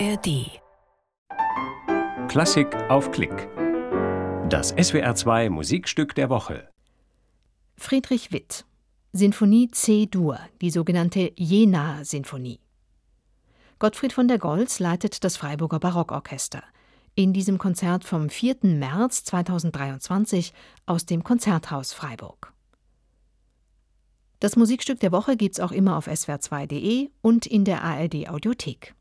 ARD. Klassik auf Klick. Das SWR2 Musikstück der Woche. Friedrich Witt. Sinfonie C-Dur, die sogenannte Jena-Sinfonie. Gottfried von der Goltz leitet das Freiburger Barockorchester. In diesem Konzert vom 4. März 2023 aus dem Konzerthaus Freiburg. Das Musikstück der Woche gibt's auch immer auf swr2.de und in der ARD Audiothek.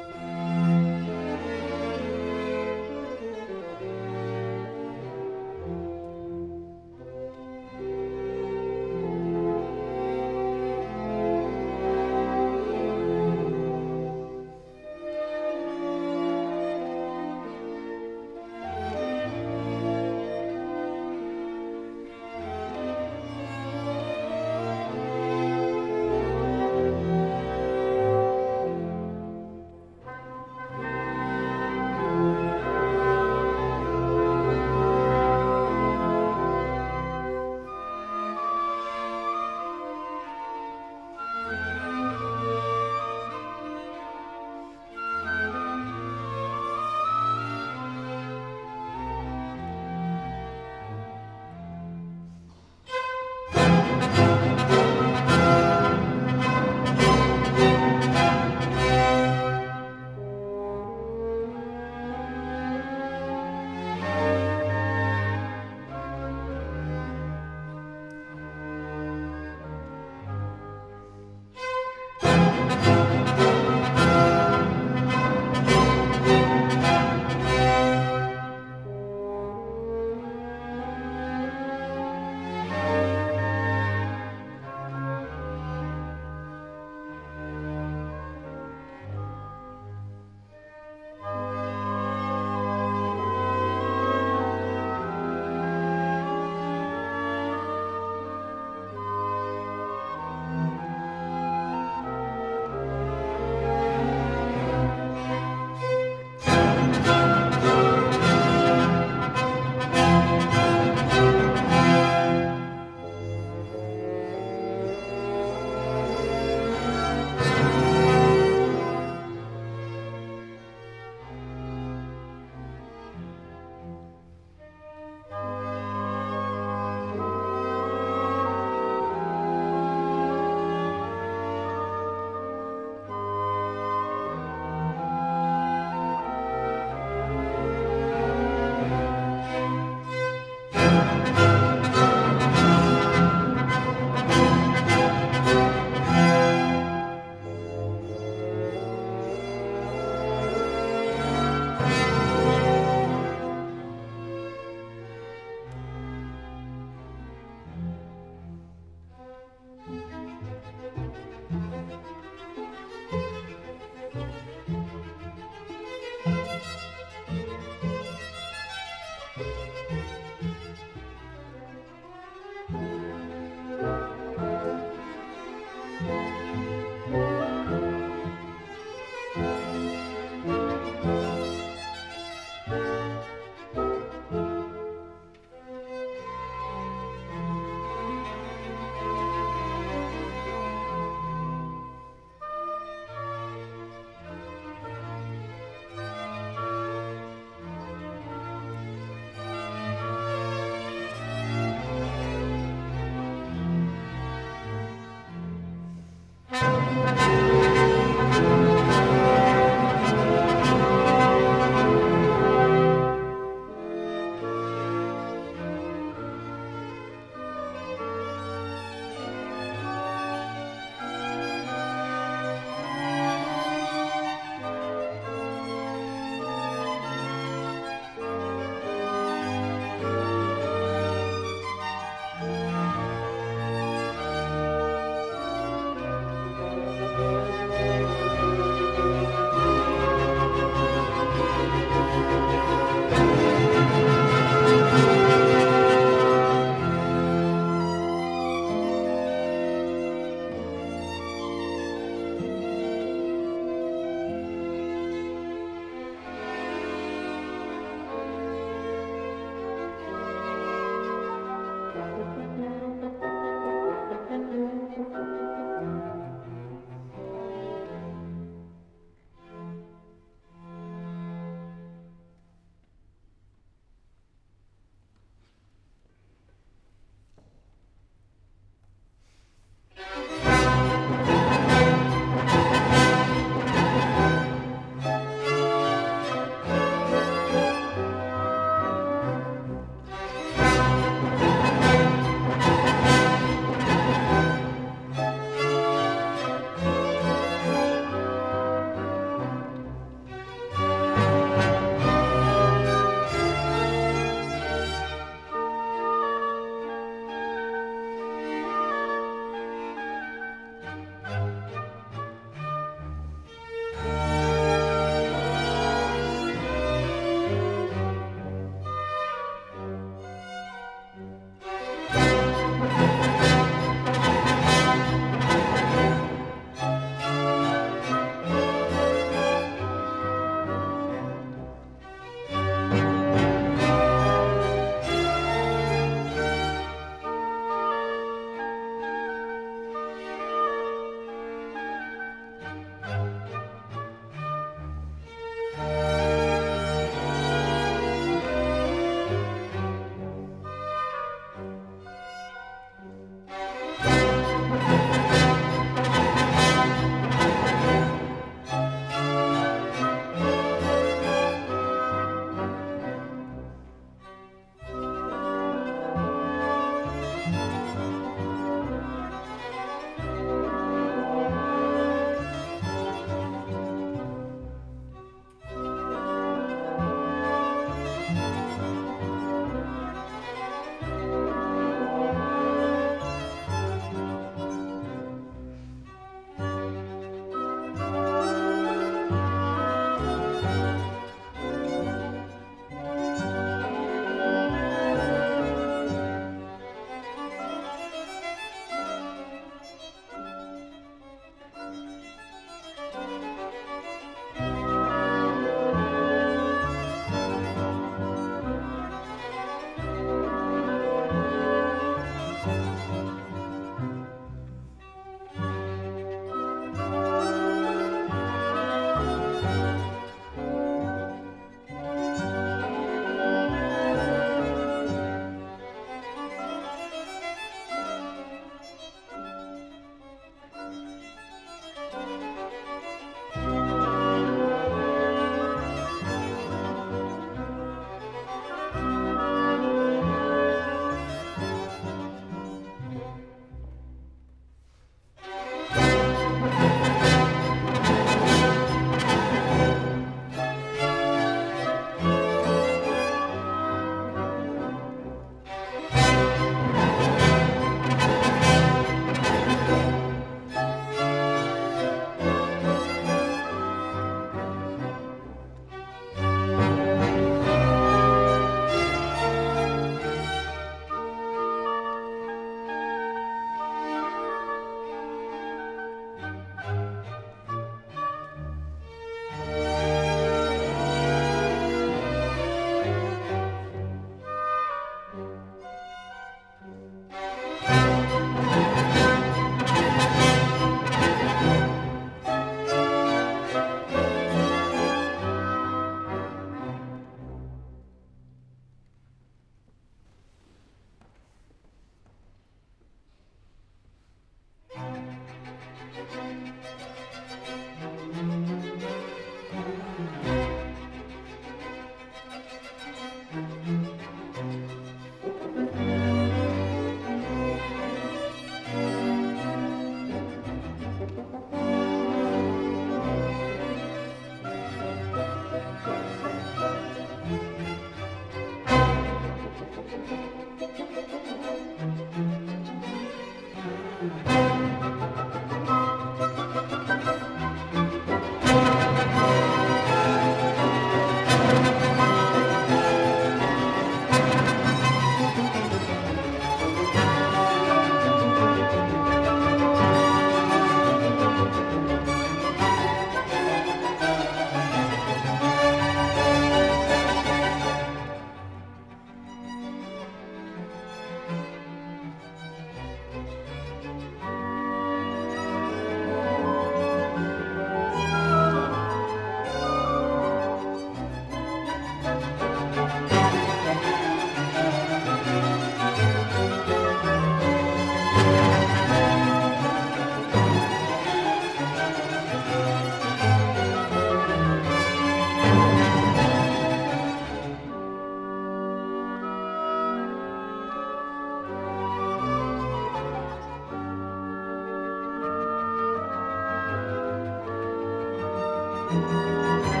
Música